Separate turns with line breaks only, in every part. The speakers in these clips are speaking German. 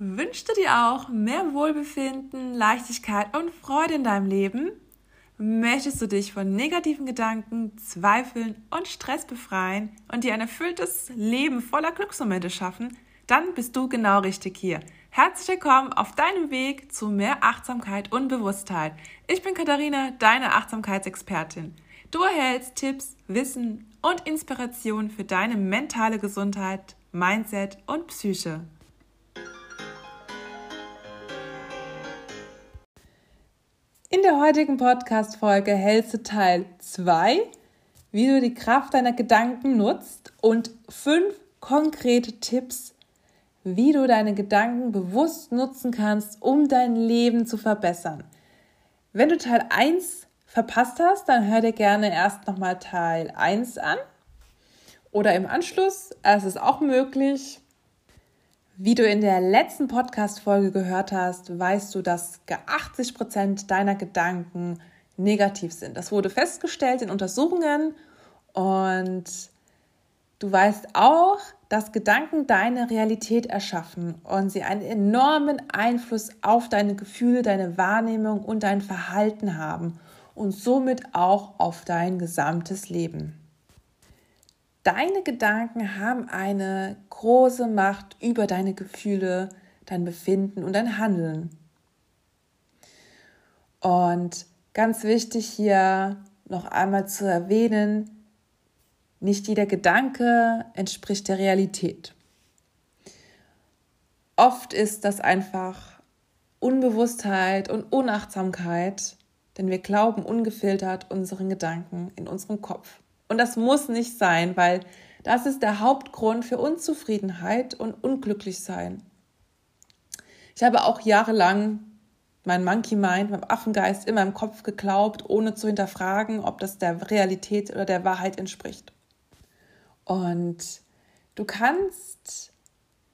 Wünschst du dir auch mehr Wohlbefinden, Leichtigkeit und Freude in deinem Leben? Möchtest du dich von negativen Gedanken, Zweifeln und Stress befreien und dir ein erfülltes Leben voller Glücksmomente schaffen? Dann bist du genau richtig hier. Herzlich willkommen auf deinem Weg zu mehr Achtsamkeit und Bewusstheit. Ich bin Katharina, deine Achtsamkeitsexpertin. Du erhältst Tipps, Wissen und Inspiration für deine mentale Gesundheit, Mindset und Psyche. In der heutigen Podcast-Folge hältst du Teil 2, wie du die Kraft deiner Gedanken nutzt und fünf konkrete Tipps, wie du deine Gedanken bewusst nutzen kannst, um dein Leben zu verbessern. Wenn du Teil 1 verpasst hast, dann hör dir gerne erst nochmal Teil 1 an oder im Anschluss. Es ist auch möglich. Wie du in der letzten Podcast-Folge gehört hast, weißt du, dass 80 Prozent deiner Gedanken negativ sind. Das wurde festgestellt in Untersuchungen und du weißt auch, dass Gedanken deine Realität erschaffen und sie einen enormen Einfluss auf deine Gefühle, deine Wahrnehmung und dein Verhalten haben und somit auch auf dein gesamtes Leben. Deine Gedanken haben eine große Macht über deine Gefühle, dein Befinden und dein Handeln. Und ganz wichtig hier noch einmal zu erwähnen, nicht jeder Gedanke entspricht der Realität. Oft ist das einfach Unbewusstheit und Unachtsamkeit, denn wir glauben ungefiltert unseren Gedanken in unserem Kopf. Und das muss nicht sein, weil das ist der Hauptgrund für Unzufriedenheit und Unglücklichsein. Ich habe auch jahrelang mein Monkey Mind, meinem Affengeist immer im Kopf geglaubt, ohne zu hinterfragen, ob das der Realität oder der Wahrheit entspricht. Und du kannst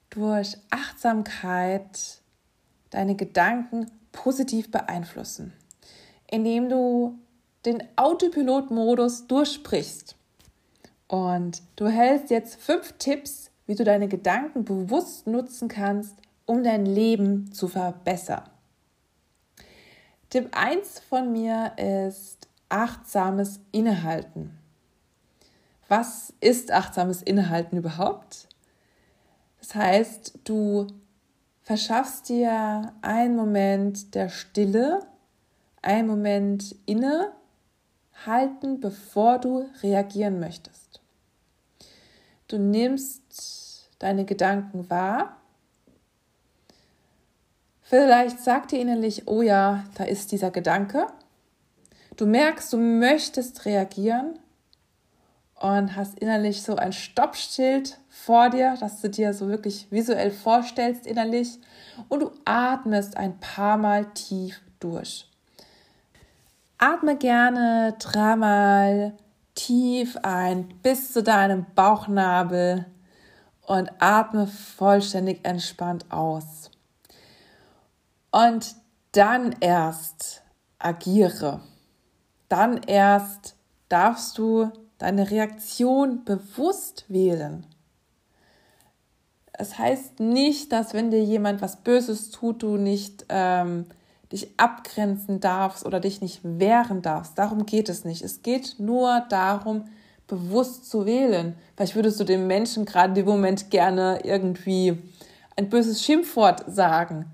durch Achtsamkeit deine Gedanken positiv beeinflussen, indem du den Autopilot-Modus durchsprichst. Und du hältst jetzt fünf Tipps, wie du deine Gedanken bewusst nutzen kannst, um dein Leben zu verbessern. Tipp 1 von mir ist achtsames Innehalten. Was ist achtsames Innehalten überhaupt? Das heißt, du verschaffst dir einen Moment der Stille, einen Moment inne halten, bevor du reagieren möchtest. Du nimmst deine Gedanken wahr. Vielleicht sagt dir innerlich, oh ja, da ist dieser Gedanke. Du merkst, du möchtest reagieren und hast innerlich so ein Stoppschild vor dir, dass du dir so wirklich visuell vorstellst innerlich und du atmest ein paar Mal tief durch. Atme gerne dreimal tief ein bis zu deinem Bauchnabel und atme vollständig entspannt aus. Und dann erst agiere. Dann erst darfst du deine Reaktion bewusst wählen. Es heißt nicht, dass wenn dir jemand was Böses tut, du nicht ähm, dich abgrenzen darfst oder dich nicht wehren darfst. Darum geht es nicht. Es geht nur darum, bewusst zu wählen. Vielleicht würdest du dem Menschen gerade in dem Moment gerne irgendwie ein böses Schimpfwort sagen,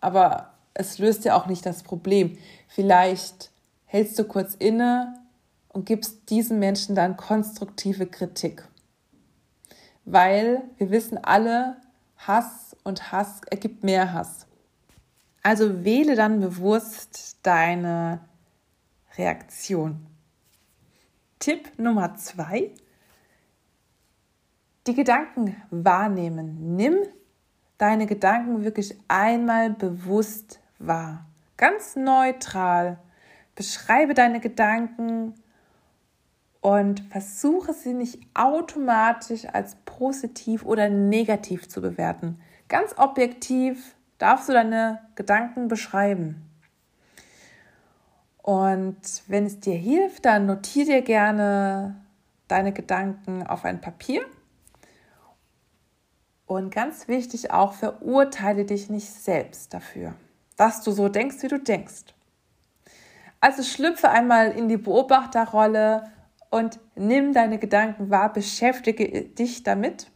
aber es löst ja auch nicht das Problem. Vielleicht hältst du kurz inne und gibst diesem Menschen dann konstruktive Kritik. Weil wir wissen alle, Hass und Hass ergibt mehr Hass. Also wähle dann bewusst deine Reaktion. Tipp Nummer zwei. Die Gedanken wahrnehmen. Nimm deine Gedanken wirklich einmal bewusst wahr. Ganz neutral. Beschreibe deine Gedanken und versuche sie nicht automatisch als positiv oder negativ zu bewerten. Ganz objektiv darfst du deine Gedanken beschreiben. Und wenn es dir hilft, dann notiere dir gerne deine Gedanken auf ein Papier Und ganz wichtig auch, verurteile dich nicht selbst dafür, dass du so denkst, wie du denkst. Also schlüpfe einmal in die Beobachterrolle und nimm deine Gedanken wahr, beschäftige dich damit.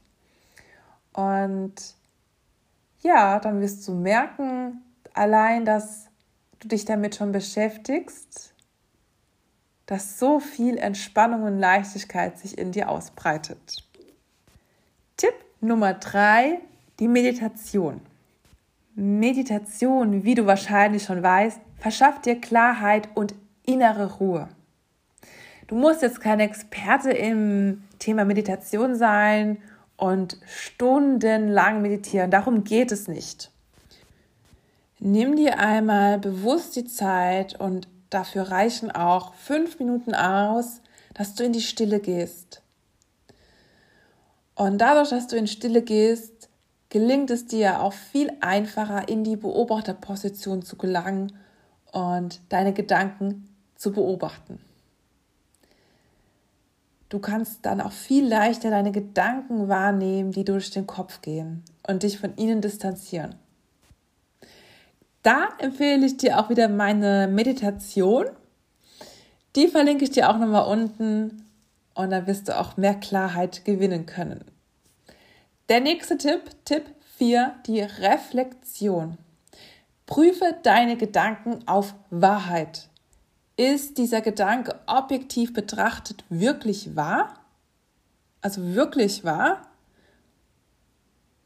Und ja, dann wirst du merken, allein, dass du dich damit schon beschäftigst, dass so viel Entspannung und Leichtigkeit sich in dir ausbreitet. Tipp Nummer drei, die Meditation. Meditation, wie du wahrscheinlich schon weißt, verschafft dir Klarheit und innere Ruhe. Du musst jetzt kein Experte im Thema Meditation sein und stundenlang meditieren. Darum geht es nicht. Nimm dir einmal bewusst die Zeit und dafür reichen auch fünf Minuten aus, dass du in die Stille gehst. Und dadurch, dass du in Stille gehst, gelingt es dir auch viel einfacher, in die Beobachterposition zu gelangen und deine Gedanken zu beobachten. Du kannst dann auch viel leichter deine Gedanken wahrnehmen, die durch den Kopf gehen und dich von ihnen distanzieren. Da empfehle ich dir auch wieder meine Meditation. Die verlinke ich dir auch nochmal unten und dann wirst du auch mehr Klarheit gewinnen können. Der nächste Tipp, Tipp 4, die Reflexion. Prüfe deine Gedanken auf Wahrheit. Ist dieser Gedanke objektiv betrachtet wirklich wahr? Also wirklich wahr?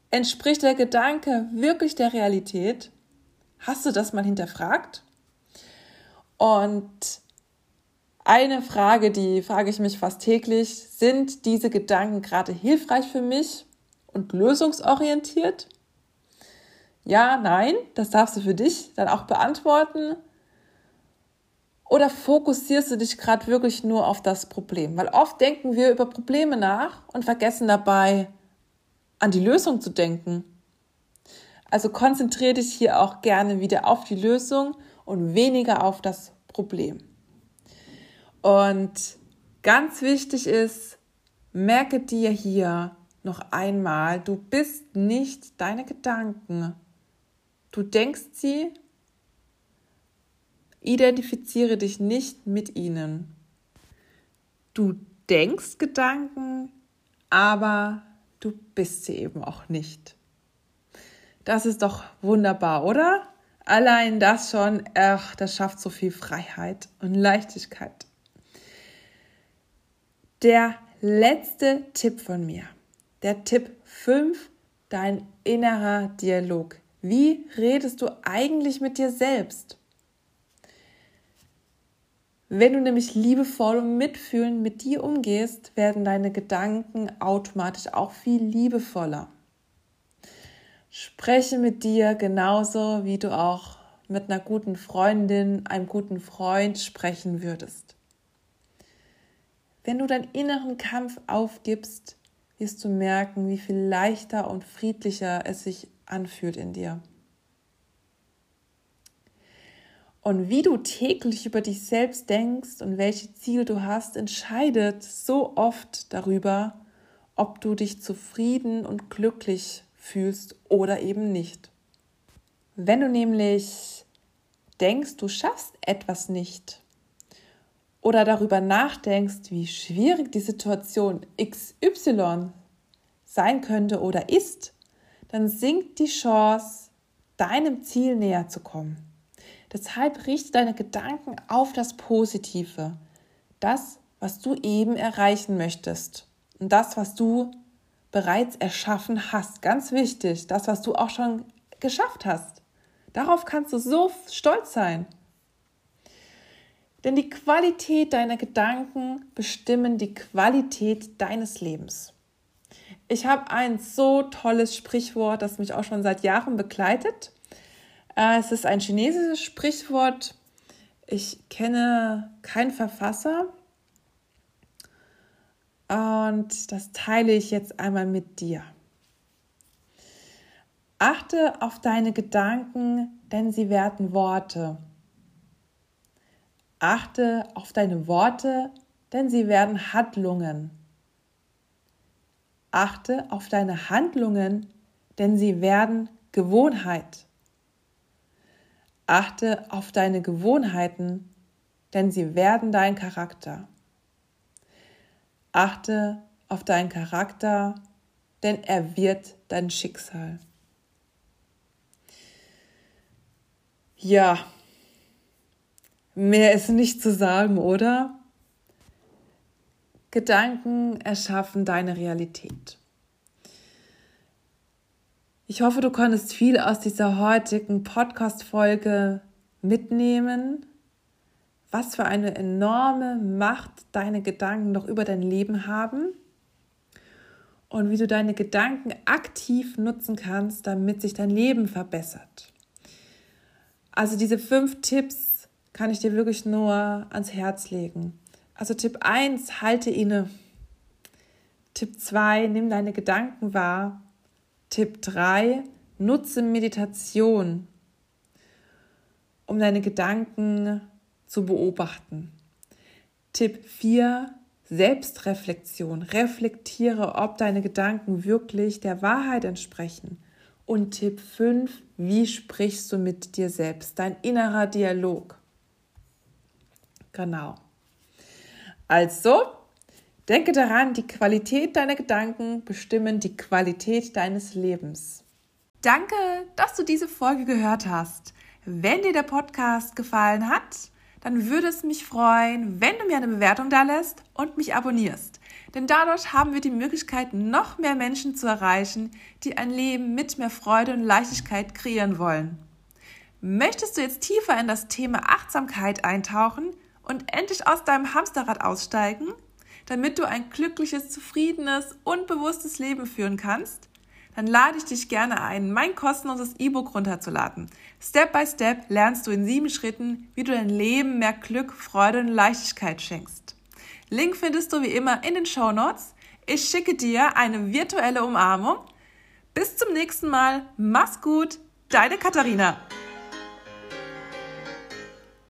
Entspricht der Gedanke wirklich der Realität? Hast du das mal hinterfragt? Und eine Frage, die frage ich mich fast täglich, sind diese Gedanken gerade hilfreich für mich und lösungsorientiert? Ja, nein, das darfst du für dich dann auch beantworten. Oder fokussierst du dich gerade wirklich nur auf das Problem? Weil oft denken wir über Probleme nach und vergessen dabei, an die Lösung zu denken. Also konzentriere dich hier auch gerne wieder auf die Lösung und weniger auf das Problem. Und ganz wichtig ist, merke dir hier noch einmal, du bist nicht deine Gedanken. Du denkst sie, identifiziere dich nicht mit ihnen. Du denkst Gedanken, aber du bist sie eben auch nicht. Das ist doch wunderbar, oder? Allein das schon, ach, das schafft so viel Freiheit und Leichtigkeit. Der letzte Tipp von mir, der Tipp 5, dein innerer Dialog. Wie redest du eigentlich mit dir selbst? Wenn du nämlich liebevoll und mitfühlend mit dir umgehst, werden deine Gedanken automatisch auch viel liebevoller. Spreche mit dir genauso, wie du auch mit einer guten Freundin, einem guten Freund sprechen würdest. Wenn du deinen inneren Kampf aufgibst, wirst du merken, wie viel leichter und friedlicher es sich anfühlt in dir. Und wie du täglich über dich selbst denkst und welche Ziele du hast, entscheidet so oft darüber, ob du dich zufrieden und glücklich fühlst oder eben nicht. Wenn du nämlich denkst, du schaffst etwas nicht oder darüber nachdenkst, wie schwierig die Situation XY sein könnte oder ist, dann sinkt die Chance, deinem Ziel näher zu kommen. Deshalb richte deine Gedanken auf das Positive, das, was du eben erreichen möchtest und das, was du bereits erschaffen hast. Ganz wichtig, das, was du auch schon geschafft hast. Darauf kannst du so stolz sein. Denn die Qualität deiner Gedanken bestimmen die Qualität deines Lebens. Ich habe ein so tolles Sprichwort, das mich auch schon seit Jahren begleitet. Äh, es ist ein chinesisches Sprichwort. Ich kenne keinen Verfasser. Und das teile ich jetzt einmal mit dir. Achte auf deine Gedanken, denn sie werden Worte. Achte auf deine Worte, denn sie werden Handlungen. Achte auf deine Handlungen, denn sie werden Gewohnheit. Achte auf deine Gewohnheiten, denn sie werden dein Charakter. Achte auf deinen Charakter, denn er wird dein Schicksal. Ja, mehr ist nicht zu sagen, oder? Gedanken erschaffen deine Realität. Ich hoffe, du konntest viel aus dieser heutigen Podcast-Folge mitnehmen. Was für eine enorme Macht deine Gedanken noch über dein Leben haben und wie du deine Gedanken aktiv nutzen kannst, damit sich dein Leben verbessert. Also diese fünf Tipps kann ich dir wirklich nur ans Herz legen. Also Tipp 1, halte inne. Tipp 2, nimm deine Gedanken wahr. Tipp 3, nutze Meditation, um deine Gedanken zu beobachten. Tipp 4, Selbstreflexion. Reflektiere, ob deine Gedanken wirklich der Wahrheit entsprechen. Und Tipp 5, wie sprichst du mit dir selbst? Dein innerer Dialog. Genau. Also, denke daran, die Qualität deiner Gedanken bestimmen die Qualität deines Lebens. Danke, dass du diese Folge gehört hast. Wenn dir der Podcast gefallen hat, dann würde es mich freuen, wenn du mir eine Bewertung da lässt und mich abonnierst. Denn dadurch haben wir die Möglichkeit, noch mehr Menschen zu erreichen, die ein Leben mit mehr Freude und Leichtigkeit kreieren wollen. Möchtest du jetzt tiefer in das Thema Achtsamkeit eintauchen, und endlich aus deinem Hamsterrad aussteigen, damit du ein glückliches, zufriedenes und bewusstes Leben führen kannst? Dann lade ich dich gerne ein, mein kostenloses E-Book runterzuladen. Step by Step lernst du in sieben Schritten, wie du dein Leben mehr Glück, Freude und Leichtigkeit schenkst. Link findest du wie immer in den Show Notes. Ich schicke dir eine virtuelle Umarmung. Bis zum nächsten Mal. Mach's gut. Deine Katharina.